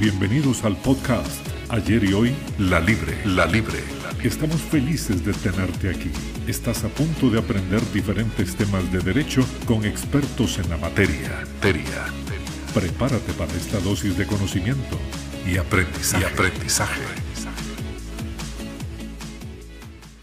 Bienvenidos al podcast Ayer y Hoy, La Libre. La Libre. Estamos felices de tenerte aquí. Estás a punto de aprender diferentes temas de derecho con expertos en la materia. Teria. Prepárate para esta dosis de conocimiento y aprendizaje. Y aprendizaje.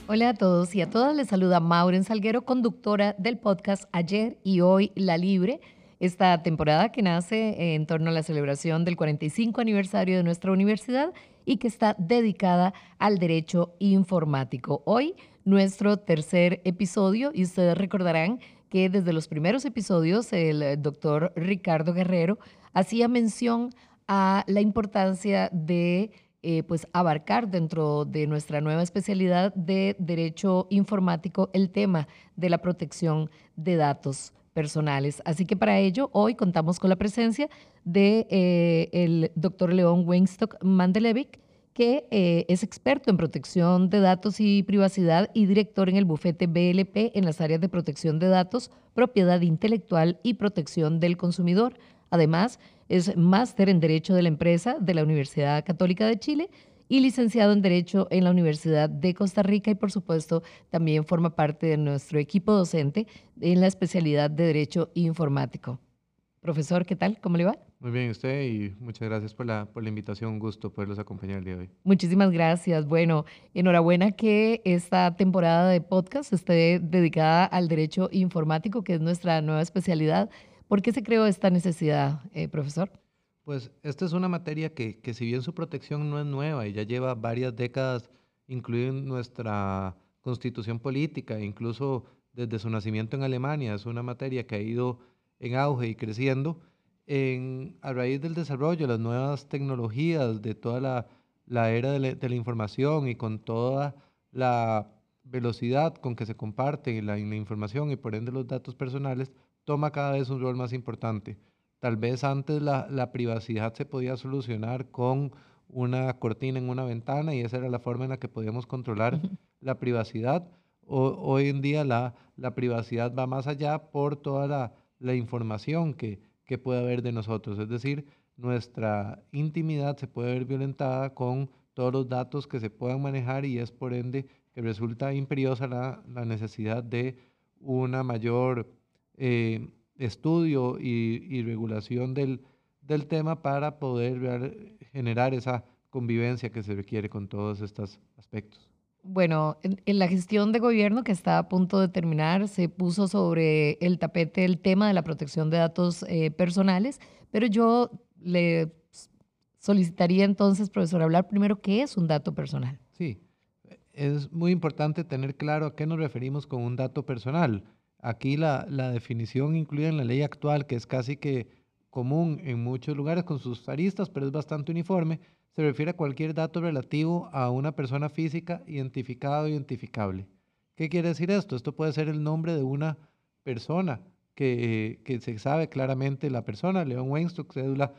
Hola a todos y a todas. Les saluda Maureen Salguero, conductora del podcast Ayer y Hoy, La Libre esta temporada que nace en torno a la celebración del 45 aniversario de nuestra universidad y que está dedicada al derecho informático. Hoy nuestro tercer episodio y ustedes recordarán que desde los primeros episodios el doctor Ricardo Guerrero hacía mención a la importancia de eh, pues abarcar dentro de nuestra nueva especialidad de derecho informático el tema de la protección de datos personales. Así que para ello, hoy contamos con la presencia de eh, el doctor León Weinstock Mandelevic, que eh, es experto en protección de datos y privacidad y director en el bufete BLP en las áreas de protección de datos, propiedad intelectual y protección del consumidor. Además, es máster en Derecho de la Empresa de la Universidad Católica de Chile y licenciado en Derecho en la Universidad de Costa Rica y por supuesto también forma parte de nuestro equipo docente en la especialidad de Derecho Informático. Profesor, ¿qué tal? ¿Cómo le va? Muy bien, usted y muchas gracias por la, por la invitación. Un gusto poderlos acompañar el día de hoy. Muchísimas gracias. Bueno, enhorabuena que esta temporada de podcast esté dedicada al derecho informático, que es nuestra nueva especialidad. ¿Por qué se creó esta necesidad, eh, profesor? Pues esta es una materia que, que si bien su protección no es nueva y ya lleva varias décadas incluida en nuestra constitución política, incluso desde su nacimiento en Alemania, es una materia que ha ido en auge y creciendo, en, a raíz del desarrollo de las nuevas tecnologías, de toda la, era de la, de la, información y con toda la velocidad con que se comparte la, la información y por ende los datos personales, toma cada vez un rol más importante. Tal vez antes la, la, privacidad se podía solucionar con una cortina en una ventana y esa era la forma en la que podíamos controlar la privacidad. O, hoy en día la, la, privacidad va más allá por toda la, la información que, que puede haber de nosotros. Es decir, nuestra intimidad se puede ver violentada con todos los datos que se puedan manejar y es por ende que resulta imperiosa la, la necesidad de una mayor eh, estudio y, y regulación del, del, tema para poder generar esa convivencia que se requiere con todos estos aspectos. Bueno, en, en, la gestión de gobierno que está a punto de terminar, se puso sobre el tapete el tema de la protección de datos eh, personales, pero yo le solicitaría entonces, profesor, hablar primero qué es un dato personal. Sí, es muy importante tener claro a qué nos referimos con un dato personal. Aquí la, la, definición incluida en la ley actual, que es casi que común en muchos lugares con sus aristas, pero es bastante uniforme, se refiere a cualquier dato relativo a una persona física identificada o identificable. ¿Qué quiere decir esto? Esto puede ser el nombre de una persona que, que se sabe claramente la persona, León Weinstock, cédula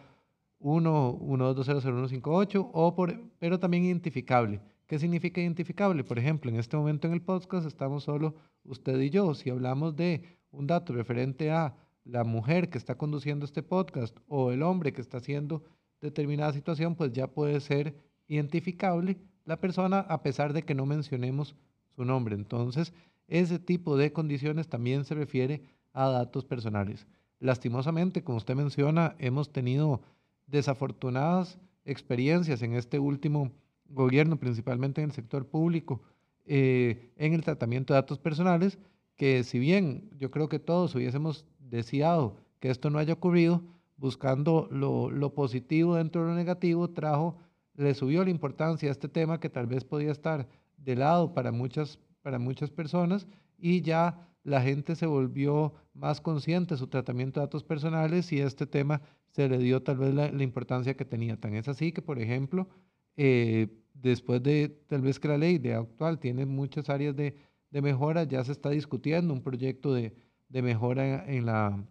112000158, o pero también identificable. ¿Qué significa identificable? Por ejemplo, en este momento en el podcast estamos solo usted y yo. Si hablamos de un dato referente a la mujer que está conduciendo este podcast o el hombre que está haciendo determinada situación, pues ya puede ser identificable la persona a pesar de que no mencionemos su nombre. Entonces, ese tipo de condiciones también se refiere a datos personales. Lastimosamente, como usted menciona, hemos tenido desafortunadas experiencias en este último gobierno, principalmente en el sector público, eh, en el tratamiento de datos personales, que si bien yo creo que todos hubiésemos deseado que esto no haya ocurrido, buscando lo, lo positivo dentro de lo negativo, trajo, le subió la importancia a este tema que tal vez podía estar de lado para muchas, para muchas personas y ya la gente se volvió más consciente de su tratamiento de datos personales y este tema se le dio tal vez la, la importancia que tenía. Tan es así que, por ejemplo, eh, después de tal vez que la ley de actual tiene muchas áreas de, de mejora, ya se está discutiendo un proyecto de, de mejora en la,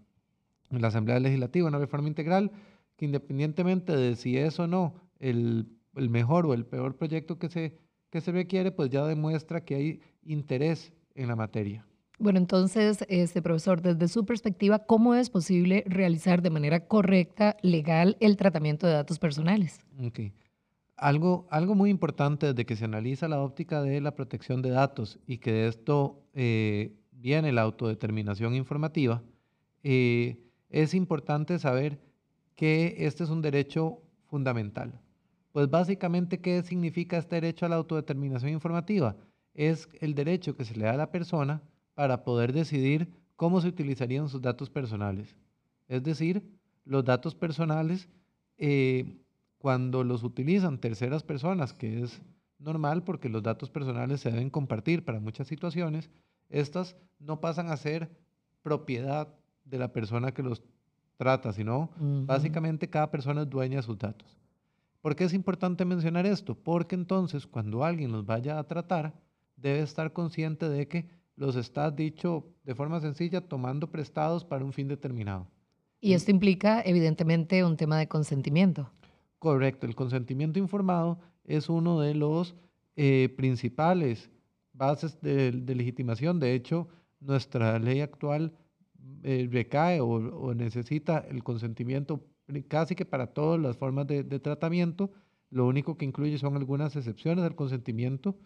en la Asamblea Legislativa, una reforma integral, que independientemente de si es o no el, el mejor o el peor proyecto que se, que se requiere, pues ya demuestra que hay interés en la materia. Bueno, entonces, este profesor, desde su perspectiva, ¿cómo es posible realizar de manera correcta, legal, el tratamiento de datos personales? Ok. Algo, algo muy importante desde que se analiza la óptica de la protección de datos y que de esto eh, viene la autodeterminación informativa, eh, es importante saber que este es un derecho fundamental. Pues básicamente, ¿qué significa este derecho a la autodeterminación informativa? Es el derecho que se le da a la persona para poder decidir cómo se utilizarían sus datos personales. Es decir, los datos personales, eh, cuando los utilizan terceras personas, que es normal porque los datos personales se deben compartir para muchas situaciones, estas no pasan a ser propiedad de la persona que los trata, sino básicamente cada persona es dueña de sus datos. ¿Por qué es importante mencionar esto? Porque entonces cuando alguien los vaya a tratar, debe estar consciente de que los está, dicho de forma sencilla, tomando prestados para un fin determinado. Y esto implica, evidentemente, un tema de consentimiento. Correcto, el consentimiento informado es uno de los eh, principales bases de, legitimación. De hecho, nuestra ley actual eh, recae o, necesita el consentimiento casi que para todas las formas de, tratamiento. Lo único que incluye son algunas excepciones al consentimiento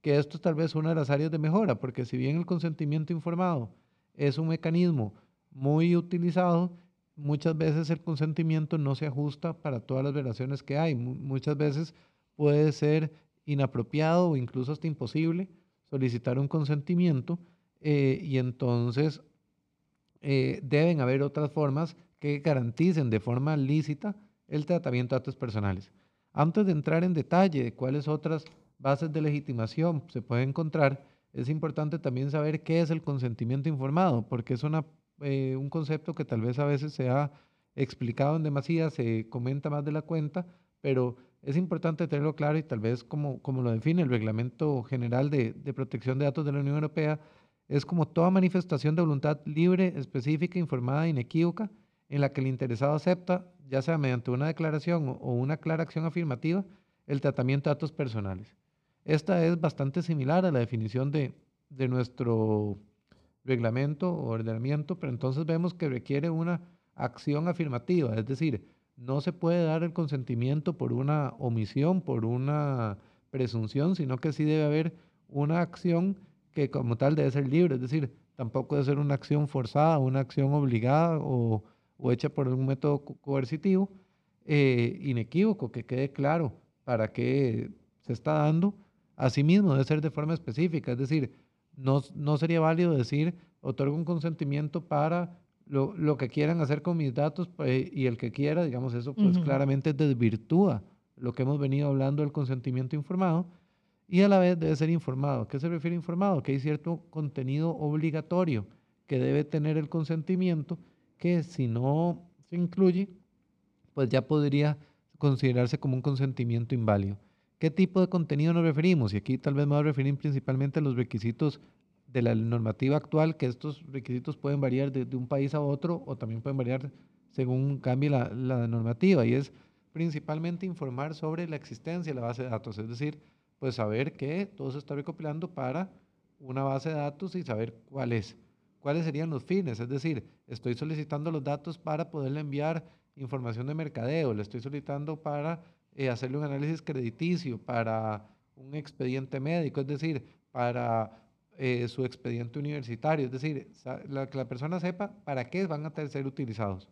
que esto es tal vez una de las áreas de mejora, porque si bien el consentimiento informado es un mecanismo muy utilizado, muchas veces el consentimiento no se ajusta para todas las relaciones que hay. muchas veces puede ser inapropiado o incluso hasta imposible solicitar un consentimiento eh, y entonces eh, deben haber otras formas que garanticen de forma lícita el tratamiento de datos personales. Antes de entrar en detalle de cuáles otras bases de legitimación se puede encontrar, es importante también saber qué es el consentimiento informado, porque es una, eh, un concepto que tal vez a veces se ha explicado en demasía, se comenta más de la cuenta, pero es importante tenerlo claro y tal vez como, como lo define el Reglamento General de, de Protección de Datos de la Unión Europea, es como toda manifestación de voluntad libre, específica, informada e inequívoca, en la que el interesado acepta, ya sea mediante una declaración o una clara acción afirmativa, el tratamiento de datos personales. Esta es bastante similar a la definición de, nuestro reglamento o ordenamiento, pero entonces vemos que requiere una acción afirmativa, es decir, no se puede dar el consentimiento por una omisión, por una presunción, sino que sí debe haber una acción que como tal debe ser libre, es decir, tampoco debe ser una acción forzada, una acción obligada o, hecha por un método coercitivo, eh, inequívoco, que quede claro para qué se está dando. Asimismo, debe ser de forma específica, es decir, no, no sería válido decir, otorgo un consentimiento para lo, lo, que quieran hacer con mis datos pues, y el que quiera, digamos, eso pues claramente desvirtúa lo que hemos venido hablando del consentimiento informado y a la vez debe ser informado. ¿A qué se refiere informado? Que hay cierto contenido obligatorio que debe tener el consentimiento que si no se incluye, pues ya podría considerarse como un consentimiento inválido. ¿Qué tipo de contenido nos referimos? Y aquí tal vez me voy a referir principalmente a los requisitos de la normativa actual, que estos requisitos pueden variar de, un país a otro o también pueden variar según cambie la, normativa. Y es principalmente informar sobre la existencia de la base de datos, es decir, pues saber que todo se está recopilando para una base de datos y saber cuál es. ¿Cuáles serían los fines? Es decir, estoy solicitando los datos para poderle enviar información de mercadeo, le estoy solicitando para eh, hacerle un análisis crediticio para un expediente médico, es decir, para eh, su expediente universitario, es decir, la, que la persona sepa para qué van a ser utilizados.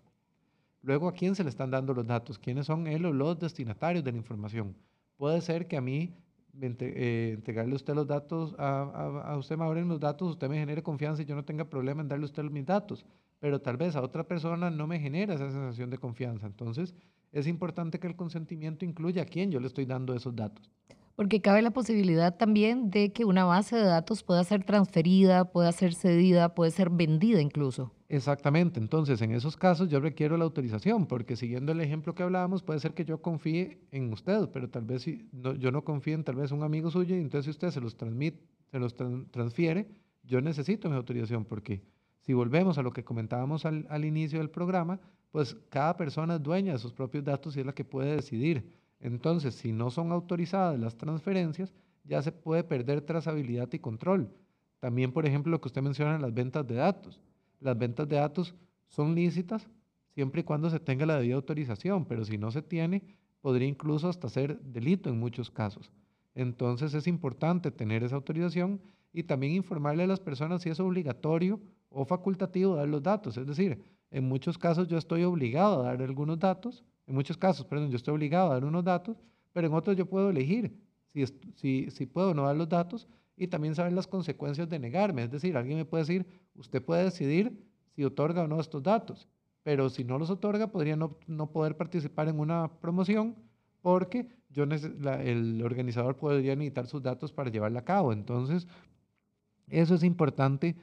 Luego, ¿a quién se le están dando los datos? ¿Quiénes son él o los destinatarios de la información? Puede ser que a mí, eh, entregarle a usted los datos, a, a, usted me abren los datos, usted me genere confianza y yo no tenga problema en darle a usted mis datos, pero tal vez a otra persona no me genera esa sensación de confianza. Entonces, es importante que el consentimiento incluya a quién yo le estoy dando esos datos. Porque cabe la posibilidad también de que una base de datos pueda ser transferida, pueda ser cedida, puede ser vendida incluso. Exactamente, entonces en esos casos yo requiero la autorización, porque siguiendo el ejemplo que hablábamos, puede ser que yo confíe en usted, pero tal vez si yo no confíe en tal vez un amigo suyo y entonces si usted se los, transmite, se los transfiere, yo necesito mi autorización, porque si volvemos a lo que comentábamos al, al inicio del programa, pues cada persona es dueña de sus propios datos y es la que puede decidir. Entonces, si no son autorizadas las transferencias, ya se puede perder trazabilidad y control. También, por ejemplo, lo que usted menciona, las ventas de datos. Las ventas de datos son lícitas siempre y cuando se tenga la debida autorización, pero si no se tiene, podría incluso hasta ser delito en muchos casos. Entonces es importante tener esa autorización y también informarle a las personas si es obligatorio o facultativo dar los datos. Es decir, en muchos casos yo estoy obligado a dar algunos datos, en muchos casos, perdón, yo estoy obligado a dar unos datos, pero en otros yo puedo elegir si, si, si puedo no dar los datos y también saber las consecuencias de negarme. Es decir, alguien me puede decir, usted puede decidir si otorga o no estos datos, pero si no los otorga, podría no, no poder participar en una promoción porque yo el organizador podría necesitar sus datos para llevarla a cabo. Entonces, eso es importante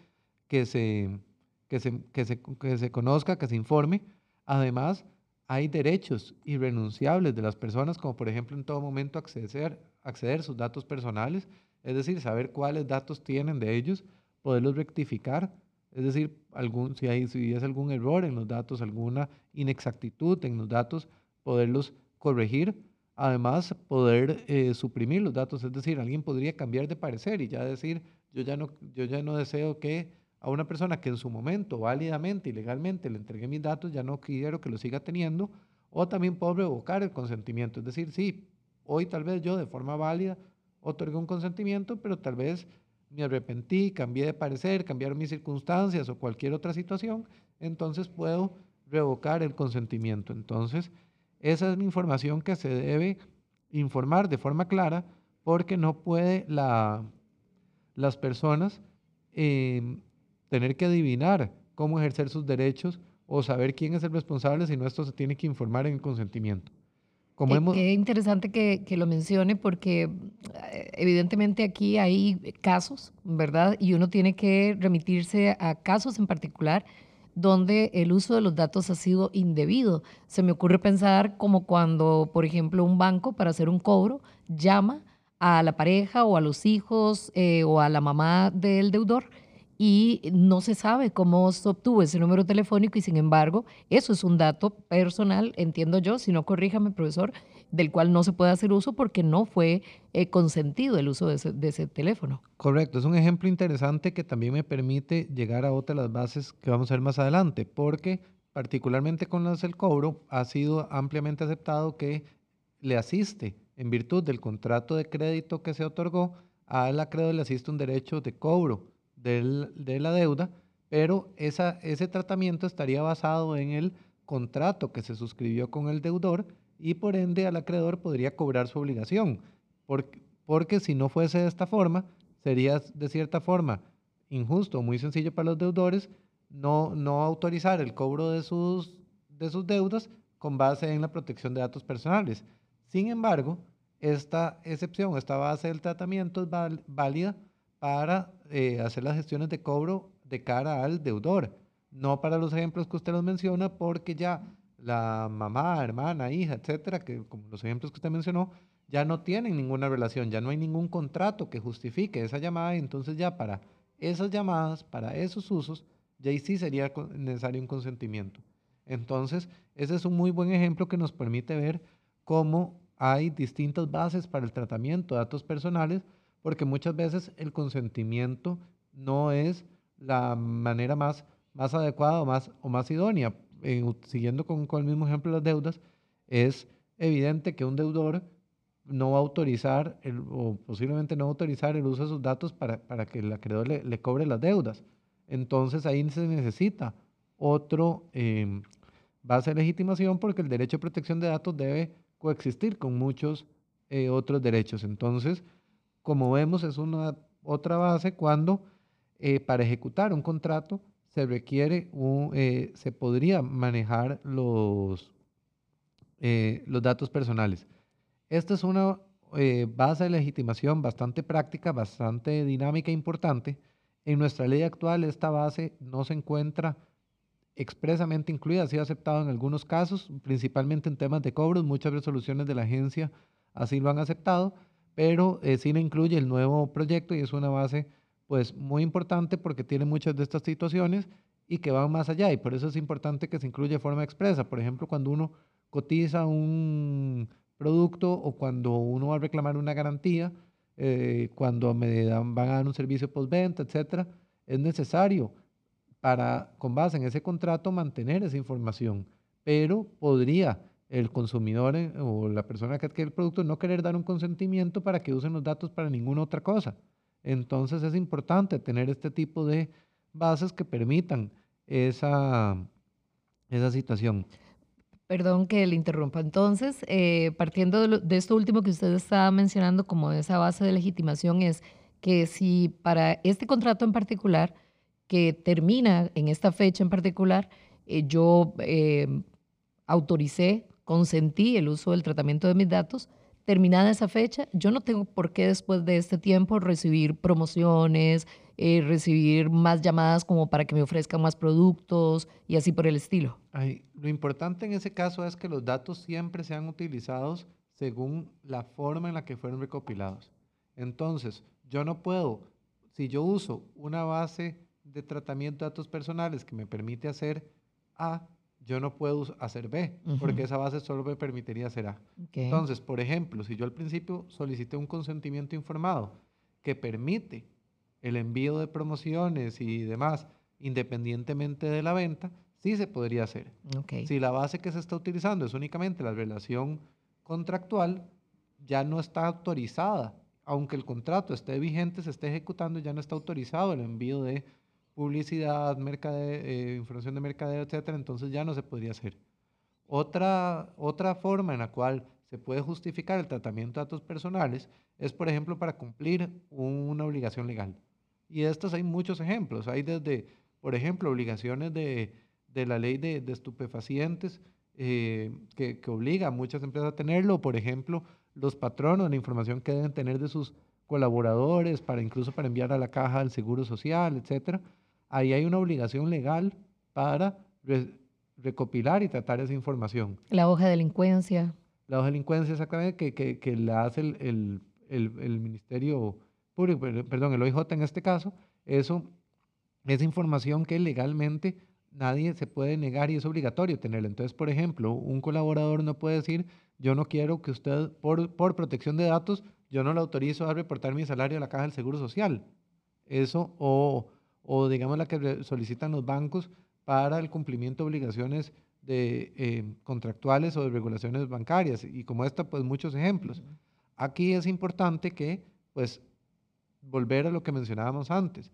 que se, que se, que se, que se conozca, que se informe. Además, hay derechos irrenunciables de las personas, como por ejemplo en todo momento acceder, acceder a sus datos personales es decir, saber cuáles datos tienen de ellos, poderlos rectificar, es decir, algún, si, hay, si es algún error en los datos, alguna inexactitud en los datos, poderlos corregir. Además, poder eh, suprimir los datos, es decir, alguien podría cambiar de parecer y ya decir, yo ya no, yo ya no deseo que a una persona que en su momento válidamente y legalmente le entregué mis datos, ya no quiero que lo siga teniendo, o también puedo revocar el consentimiento, es decir, sí, hoy tal vez yo de forma válida otorgué un consentimiento, pero tal vez me arrepentí, cambié de parecer, cambiaron mis circunstancias o cualquier otra situación, entonces puedo revocar el consentimiento. Entonces, esa es la información que se debe informar de forma clara porque no puede la, las personas em, tener que adivinar cómo ejercer sus derechos o saber quién es el responsable, sino esto se tiene que informar en el consentimiento. Como hemos... Qué interesante que, que, lo mencione porque eh, evidentemente aquí hay casos, ¿verdad? Y uno tiene que remitirse a casos en particular donde el uso de los datos ha sido indebido. Se me ocurre pensar como cuando, por ejemplo, un banco para hacer un cobro llama a la pareja o a los hijos eh, o a la mamá del deudor y no se sabe cómo se obtuvo ese número telefónico y sin embargo eso es un dato personal, entiendo yo, si no corríjame profesor, del cual no se puede hacer uso porque no fue eh, consentido el uso de ese, teléfono. Correcto, es un ejemplo interesante que también me permite llegar a otras las bases que vamos a ver más adelante, porque particularmente con las del cobro ha sido ampliamente aceptado que le asiste en virtud del contrato de crédito que se otorgó, al acreedor le asiste un derecho de cobro de la deuda, pero ese tratamiento estaría basado en el contrato que se suscribió con el deudor y por ende al acreedor podría cobrar su obligación, porque, si no fuese de esta forma, sería de cierta forma injusto muy sencillo para los deudores no, no autorizar el cobro de sus, de sus deudas con base en la protección de datos personales. Sin embargo, esta excepción, esta base del tratamiento es válida para eh, hacer las gestiones de cobro de cara al deudor, no para los ejemplos que usted nos menciona, porque ya la mamá, hermana, hija, etcétera, que como los ejemplos que usted mencionó, ya no tienen ninguna relación, ya no hay ningún contrato que justifique esa llamada, entonces ya para esas llamadas, para esos usos, ya sí sería necesario un consentimiento. Entonces, ese es un muy buen ejemplo que nos permite ver cómo hay distintas bases para el tratamiento de datos personales porque muchas veces el consentimiento no es la manera más, más adecuada o más, o más idónea. siguiendo con, con, el mismo ejemplo de las deudas, es evidente que un deudor no va a autorizar el, o posiblemente no va a autorizar el uso de sus datos para, para que el acreedor le, le, cobre las deudas. Entonces ahí se necesita otro eh, base de legitimación porque el derecho de protección de datos debe coexistir con muchos eh, otros derechos. Entonces, como vemos, es una otra base cuando eh, para ejecutar un contrato se requiere, eh, se podría manejar los, eh, los datos personales. Esta es una base de legitimación bastante práctica, bastante dinámica e importante. En nuestra ley actual esta base no se encuentra expresamente incluida, ha sido aceptado en algunos casos, principalmente en temas de cobros, muchas resoluciones de la agencia así lo han aceptado, pero eh, sí le incluye el nuevo proyecto y es una base pues muy importante porque tiene muchas de estas situaciones y que van más allá y por eso es importante que se incluya de forma expresa. Por ejemplo, cuando uno cotiza un producto o cuando uno va a reclamar una garantía, eh, cuando me dan, van a dar un servicio postventa, etcétera, es necesario para, con base en ese contrato, mantener esa información. Pero podría el consumidor eh, o la persona que adquiere el producto no querer dar un consentimiento para que usen los datos para ninguna otra cosa. Entonces es importante tener este tipo de bases que permitan esa, esa situación. Perdón que le interrumpa. Entonces, eh, partiendo de, de, esto último que usted estaba mencionando como esa base de legitimación, es que si para este contrato en particular, que termina en esta fecha en particular, eh, yo eh, autoricé consentí el uso del tratamiento de mis datos, terminada esa fecha, yo no tengo por qué después de este tiempo recibir promociones, eh, recibir más llamadas como para que me ofrezcan más productos y así por el estilo. lo importante en ese caso es que los datos siempre sean utilizados según la forma en la que fueron recopilados. Entonces, yo no puedo, si yo uso una base de tratamiento de datos personales que me permite hacer A, yo no puedo hacer B, porque esa base solo me permitiría hacer A. Entonces, por ejemplo, si yo al principio solicité un consentimiento informado que permite el envío de promociones y demás, independientemente de la venta, sí se podría hacer. Si la base que se está utilizando es únicamente la relación contractual, ya no está autorizada. Aunque el contrato esté vigente, se esté ejecutando, ya no está autorizado el envío de publicidad, eh, información de mercadeo, etcétera, entonces ya no se podría hacer. Otra, otra forma en la cual se puede justificar el tratamiento de datos personales es, por ejemplo, para cumplir una obligación legal. Y de estos hay muchos ejemplos. Hay desde, por ejemplo, obligaciones de, de la ley de, estupefacientes eh, que, que, obliga a muchas empresas a tenerlo. Por ejemplo, los patronos, la información que deben tener de sus colaboradores, para incluso para enviar a la caja del Seguro Social, etcétera ahí hay una obligación legal para recopilar y tratar esa información. La hoja de delincuencia. La hoja de delincuencia, exactamente, que, que, que la hace el, el, el, el, Ministerio Público, perdón, el OIJ en este caso, eso es información que legalmente nadie se puede negar y es obligatorio tenerla. Entonces, por ejemplo, un colaborador no puede decir, yo no quiero que usted, por, por protección de datos, yo no le autorizo a reportar mi salario a la caja del Seguro Social. Eso, o o digamos la que solicitan los bancos para el cumplimiento de obligaciones de, eh, contractuales o de regulaciones bancarias. Y como esta, pues muchos ejemplos. Aquí es importante que, pues, volver a lo que mencionábamos antes.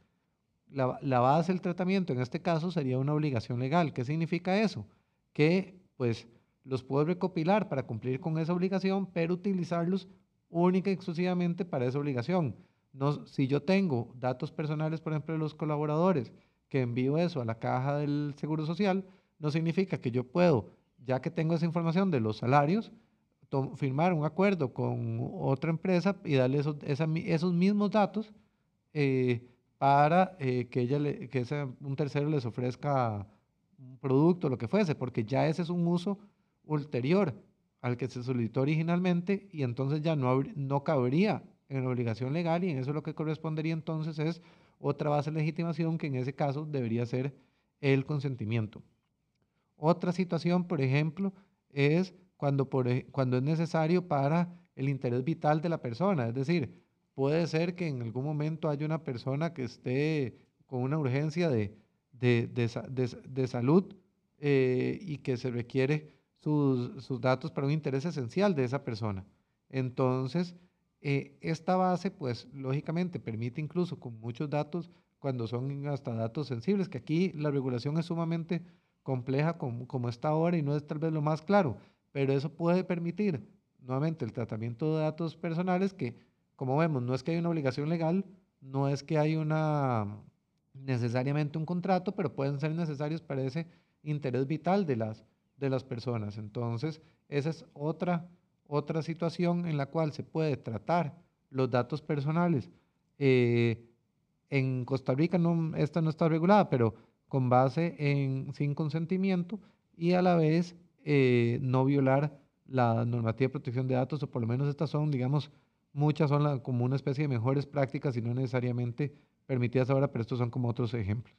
La, la, base del tratamiento en este caso sería una obligación legal. ¿Qué significa eso? Que, pues, los puedo recopilar para cumplir con esa obligación, pero utilizarlos única y exclusivamente para esa obligación. No, si yo tengo datos personales, por ejemplo, de los colaboradores, que envío eso a la caja del Seguro Social, no significa que yo puedo, ya que tengo esa información de los salarios, firmar un acuerdo con otra empresa y darle esos, esos mismos datos eh, para eh, que, ella que un tercero les ofrezca un producto, lo que fuese, porque ya ese es un uso ulterior al que se solicitó originalmente y entonces ya no, no cabría en la obligación legal y en eso lo que correspondería entonces es otra base de legitimación que en ese caso debería ser el consentimiento. Otra situación, por ejemplo, es cuando, por, cuando es necesario para el interés vital de la persona, es decir, puede ser que en algún momento haya una persona que esté con una urgencia de, de, de, de salud eh, y que se requiere sus, sus datos para un interés esencial de esa persona. Entonces, eh, esta base, pues lógicamente permite incluso con muchos datos, cuando son hasta datos sensibles, que aquí la regulación es sumamente compleja como, como está ahora y no es tal vez lo más claro, pero eso puede permitir nuevamente el tratamiento de datos personales que, como vemos, no es que hay una obligación legal, no es que hay una necesariamente un contrato, pero pueden ser necesarios para ese interés vital de las, de las personas. Entonces, esa es otra otra situación en la cual se puede tratar los datos personales. Eh, en Costa Rica no, esta no está regulada, pero con base en sin consentimiento y a la vez eh, no violar la normativa de protección de datos, o por lo menos estas son, digamos, muchas son como una especie de mejores prácticas y no necesariamente permitidas ahora, pero estos son como otros ejemplos.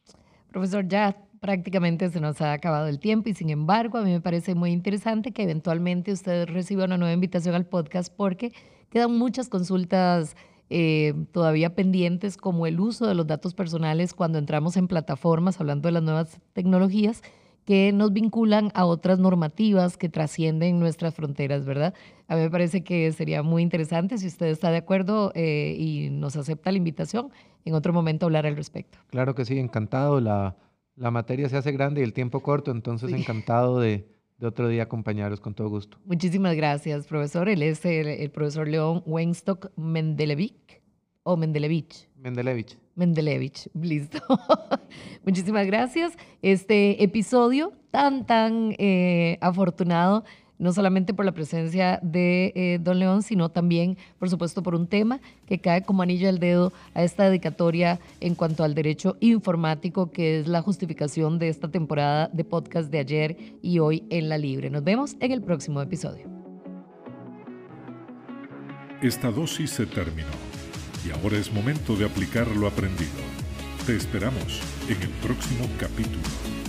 Profesor, ya prácticamente se nos ha acabado el tiempo y sin embargo a mí me parece muy interesante que eventualmente usted reciba una nueva invitación al podcast porque quedan muchas consultas eh, todavía pendientes como el uso de los datos personales cuando entramos en plataformas, hablando de las nuevas tecnologías, que nos vinculan a otras normativas que trascienden nuestras fronteras, ¿verdad? A mí me parece que sería muy interesante, si usted está de acuerdo eh, y nos acepta la invitación, en otro momento hablar al respecto. Claro que sí, encantado. La, la materia se hace grande y el tiempo corto, entonces encantado de, de, otro día acompañaros con todo gusto. Muchísimas gracias, profesor. Él es el, profesor León Weinstock Mendelevich o Mendelevich. Mendelevich. Mendelevich, listo. Muchísimas gracias. Este episodio tan, tan eh, afortunado no solamente por la presencia de eh, Don León, sino también, por supuesto, por un tema que cae como anillo al dedo a esta dedicatoria en cuanto al derecho informático, que es la justificación de esta temporada de podcast de ayer y hoy en La Libre. Nos vemos en el próximo episodio. Esta dosis se terminó y ahora es momento de aplicar lo aprendido. Te esperamos en el próximo capítulo.